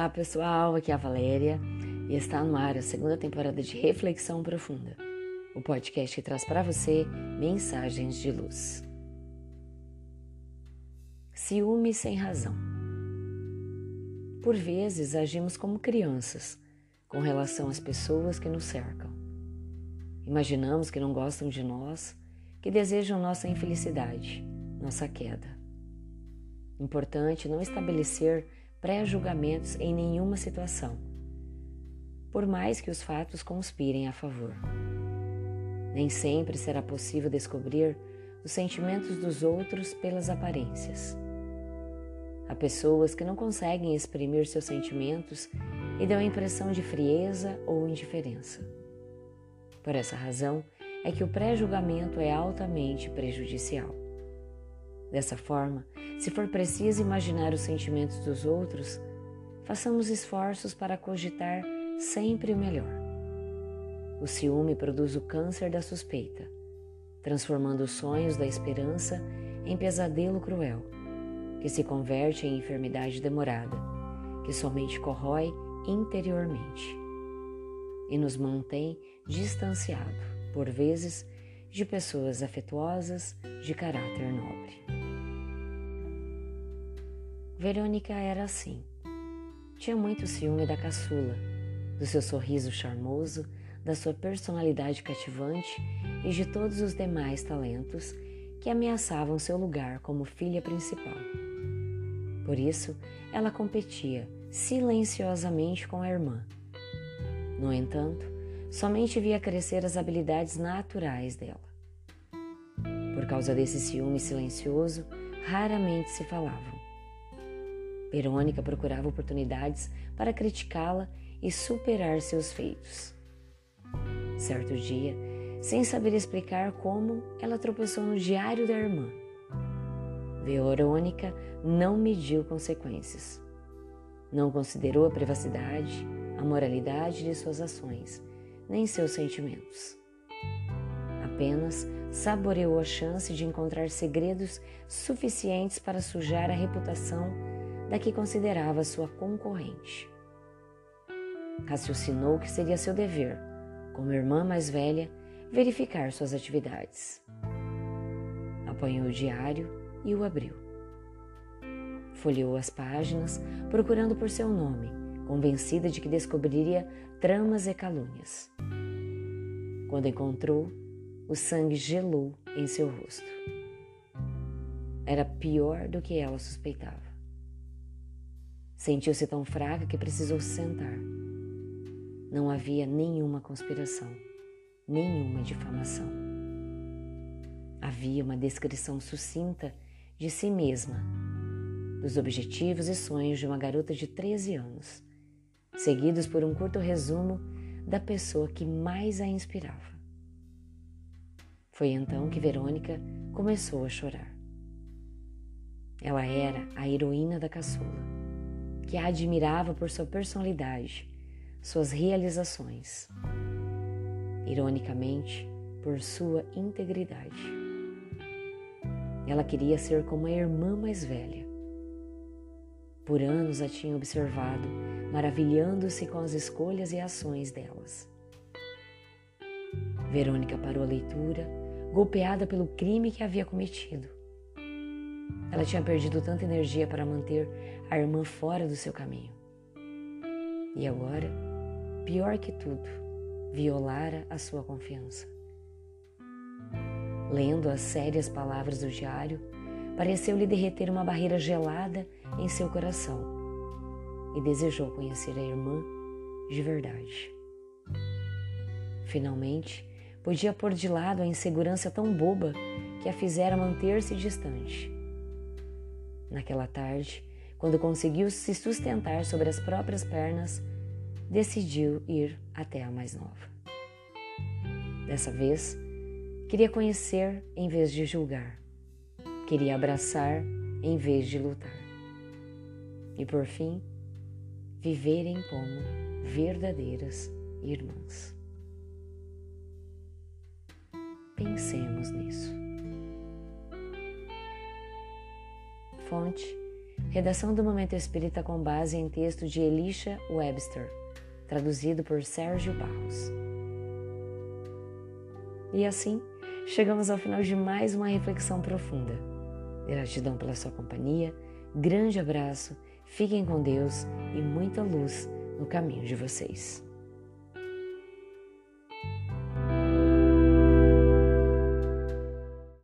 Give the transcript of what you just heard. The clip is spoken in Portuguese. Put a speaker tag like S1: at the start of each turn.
S1: Olá pessoal, aqui é a Valéria e está no ar a segunda temporada de Reflexão Profunda, o podcast que traz para você mensagens de luz. Ciúme sem razão. Por vezes agimos como crianças com relação às pessoas que nos cercam. Imaginamos que não gostam de nós, que desejam nossa infelicidade, nossa queda. Importante não estabelecer pré-julgamentos em nenhuma situação, por mais que os fatos conspirem a favor. Nem sempre será possível descobrir os sentimentos dos outros pelas aparências. Há pessoas que não conseguem exprimir seus sentimentos e dão a impressão de frieza ou indiferença. Por essa razão é que o pré-julgamento é altamente prejudicial. Dessa forma, se for preciso imaginar os sentimentos dos outros, façamos esforços para cogitar sempre o melhor. O ciúme produz o câncer da suspeita, transformando os sonhos da esperança em pesadelo cruel, que se converte em enfermidade demorada, que somente corrói interiormente e nos mantém distanciado, por vezes, de pessoas afetuosas de caráter nobre. Verônica era assim. Tinha muito ciúme da caçula, do seu sorriso charmoso, da sua personalidade cativante e de todos os demais talentos que ameaçavam seu lugar como filha principal. Por isso, ela competia silenciosamente com a irmã. No entanto, somente via crescer as habilidades naturais dela. Por causa desse ciúme silencioso, raramente se falavam. Verônica procurava oportunidades para criticá-la e superar seus feitos. Certo dia, sem saber explicar como, ela tropeçou no diário da irmã. Verônica não mediu consequências. Não considerou a privacidade, a moralidade de suas ações, nem seus sentimentos. Apenas saboreou a chance de encontrar segredos suficientes para sujar a reputação da que considerava sua concorrente. Raciocinou que seria seu dever, como irmã mais velha, verificar suas atividades. Apanhou o diário e o abriu. Folheou as páginas, procurando por seu nome, convencida de que descobriria tramas e calúnias. Quando encontrou, o sangue gelou em seu rosto. Era pior do que ela suspeitava. Sentiu-se tão fraca que precisou se sentar. Não havia nenhuma conspiração, nenhuma difamação. Havia uma descrição sucinta de si mesma, dos objetivos e sonhos de uma garota de 13 anos, seguidos por um curto resumo da pessoa que mais a inspirava. Foi então que Verônica começou a chorar. Ela era a heroína da caçula que a admirava por sua personalidade, suas realizações. Ironicamente, por sua integridade. Ela queria ser como a irmã mais velha. Por anos a tinha observado, maravilhando-se com as escolhas e ações delas. Verônica parou a leitura, golpeada pelo crime que havia cometido. Ela tinha perdido tanta energia para manter a irmã fora do seu caminho. E agora, pior que tudo, violara a sua confiança. Lendo as sérias palavras do diário, pareceu-lhe derreter uma barreira gelada em seu coração e desejou conhecer a irmã de verdade. Finalmente, podia pôr de lado a insegurança tão boba que a fizera manter-se distante. Naquela tarde, quando conseguiu se sustentar sobre as próprias pernas, decidiu ir até a mais nova. Dessa vez, queria conhecer em vez de julgar, queria abraçar em vez de lutar. E por fim, viverem como verdadeiras irmãs. Pensemos nisso. Fonte Redação do Momento Espírita com base em texto de Elisha Webster, traduzido por Sérgio Barros. E assim, chegamos ao final de mais uma reflexão profunda. Gratidão pela sua companhia, grande abraço, fiquem com Deus e muita luz no caminho de vocês.